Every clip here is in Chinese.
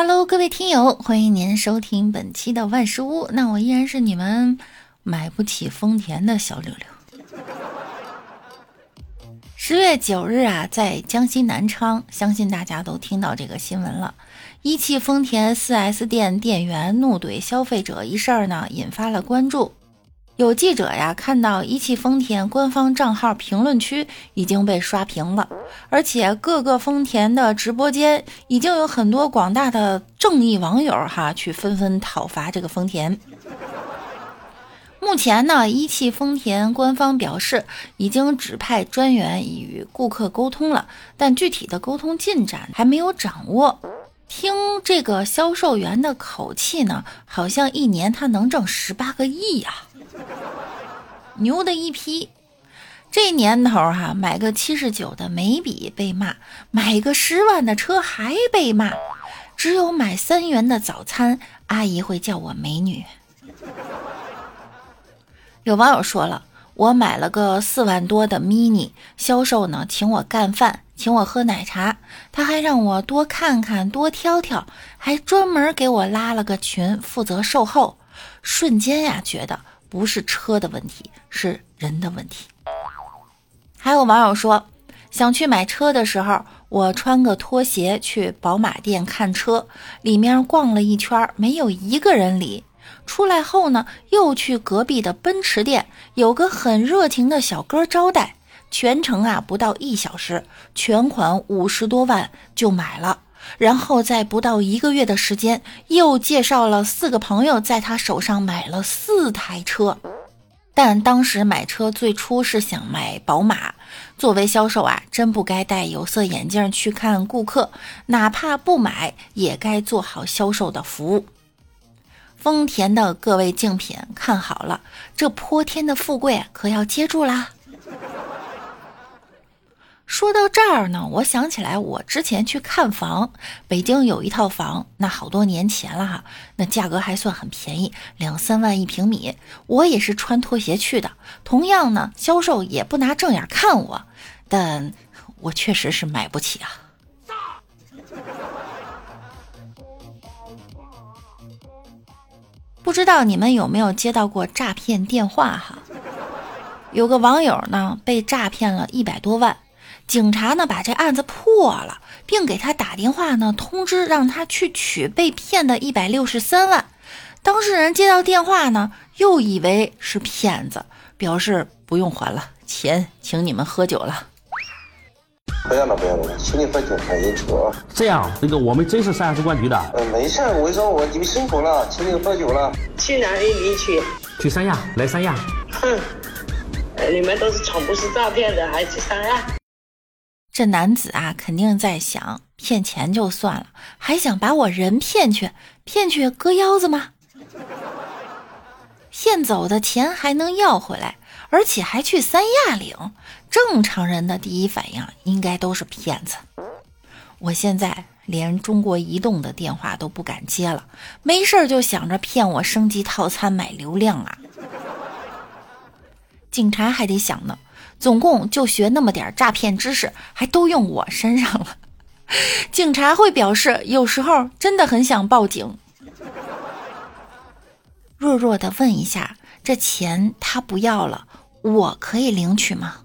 Hello，各位听友，欢迎您收听本期的万事屋。那我依然是你们买不起丰田的小六六。十月九日啊，在江西南昌，相信大家都听到这个新闻了。一汽丰田 4S 店店员怒怼消费者一事儿呢，引发了关注。有记者呀看到一汽丰田官方账号评论区已经被刷屏了，而且各个丰田的直播间已经有很多广大的正义网友哈去纷纷讨伐这个丰田。目前呢，一汽丰田官方表示已经指派专员与顾客沟通了，但具体的沟通进展还没有掌握。听这个销售员的口气呢，好像一年他能挣十八个亿呀。牛的一批，这年头哈，买个七十九的眉笔被骂，买个十万的车还被骂，只有买三元的早餐，阿姨会叫我美女。有网友说了，我买了个四万多的 mini，销售呢请我干饭，请我喝奶茶，他还让我多看看多挑挑，还专门给我拉了个群，负责售后，瞬间呀觉得。不是车的问题，是人的问题。还有网友说，想去买车的时候，我穿个拖鞋去宝马店看车，里面逛了一圈，没有一个人理。出来后呢，又去隔壁的奔驰店，有个很热情的小哥招待，全程啊不到一小时，全款五十多万就买了。然后在不到一个月的时间，又介绍了四个朋友在他手上买了四台车。但当时买车最初是想买宝马。作为销售啊，真不该戴有色眼镜去看顾客，哪怕不买，也该做好销售的服务。丰田的各位竞品，看好了，这泼天的富贵可要接住啦！说到这儿呢，我想起来我之前去看房，北京有一套房，那好多年前了哈，那价格还算很便宜，两三万一平米。我也是穿拖鞋去的，同样呢，销售也不拿正眼看我，但我确实是买不起啊。不知道你们有没有接到过诈骗电话哈？有个网友呢被诈骗了一百多万。警察呢把这案子破了，并给他打电话呢通知让他去取被骗的一百六十三万。当事人接到电话呢，又以为是骗子，表示不用还了，钱请你们喝酒了。不要了，不要了，请你喝酒还应酬啊。这样，那个我们真是三亚公安局的。呃，没事，我跟你说，我你们辛苦了，请你喝酒了。去哪里领取？去三亚，来三亚。哼，你们都是从不是诈骗的，还去三亚？这男子啊，肯定在想骗钱就算了，还想把我人骗去，骗去割腰子吗？骗走的钱还能要回来，而且还去三亚领，正常人的第一反应应该都是骗子。我现在连中国移动的电话都不敢接了，没事儿就想着骗我升级套餐买流量啊。警察还得想呢。总共就学那么点诈骗知识，还都用我身上了。警察会表示，有时候真的很想报警。弱弱的问一下，这钱他不要了，我可以领取吗？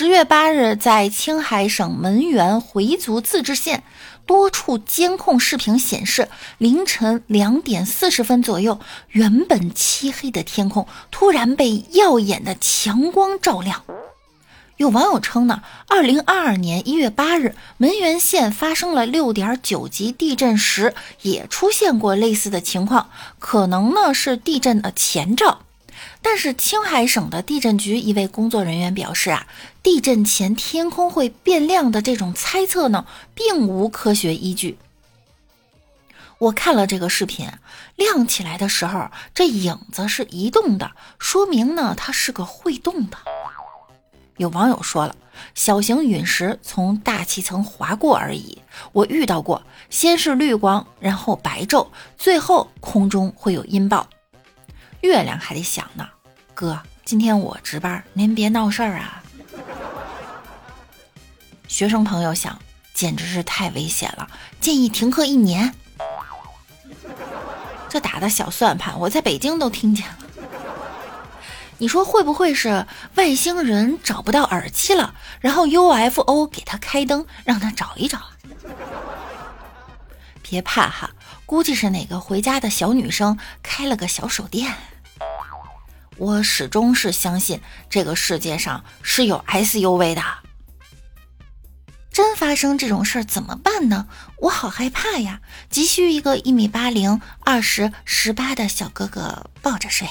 十月八日，在青海省门源回族自治县。多处监控视频显示，凌晨两点四十分左右，原本漆黑的天空突然被耀眼的强光照亮。有网友称呢，二零二二年一月八日，门源县发生了六点九级地震时，也出现过类似的情况，可能呢是地震的前兆。但是青海省的地震局一位工作人员表示啊，地震前天空会变亮的这种猜测呢，并无科学依据。我看了这个视频，亮起来的时候，这影子是移动的，说明呢它是个会动的。有网友说了，小型陨石从大气层划过而已，我遇到过，先是绿光，然后白昼，最后空中会有音爆。月亮还得想呢，哥，今天我值班，您别闹事儿啊。学生朋友想，简直是太危险了，建议停课一年。这打的小算盘，我在北京都听见了。你说会不会是外星人找不到耳机了，然后 UFO 给他开灯，让他找一找？别怕哈，估计是哪个回家的小女生开了个小手电。我始终是相信这个世界上是有 SUV 的。真发生这种事儿怎么办呢？我好害怕呀！急需一个一米八零、二十十八的小哥哥抱着睡。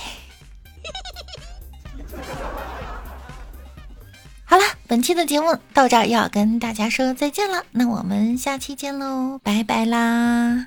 本期的节目到这儿要跟大家说再见了，那我们下期见喽，拜拜啦！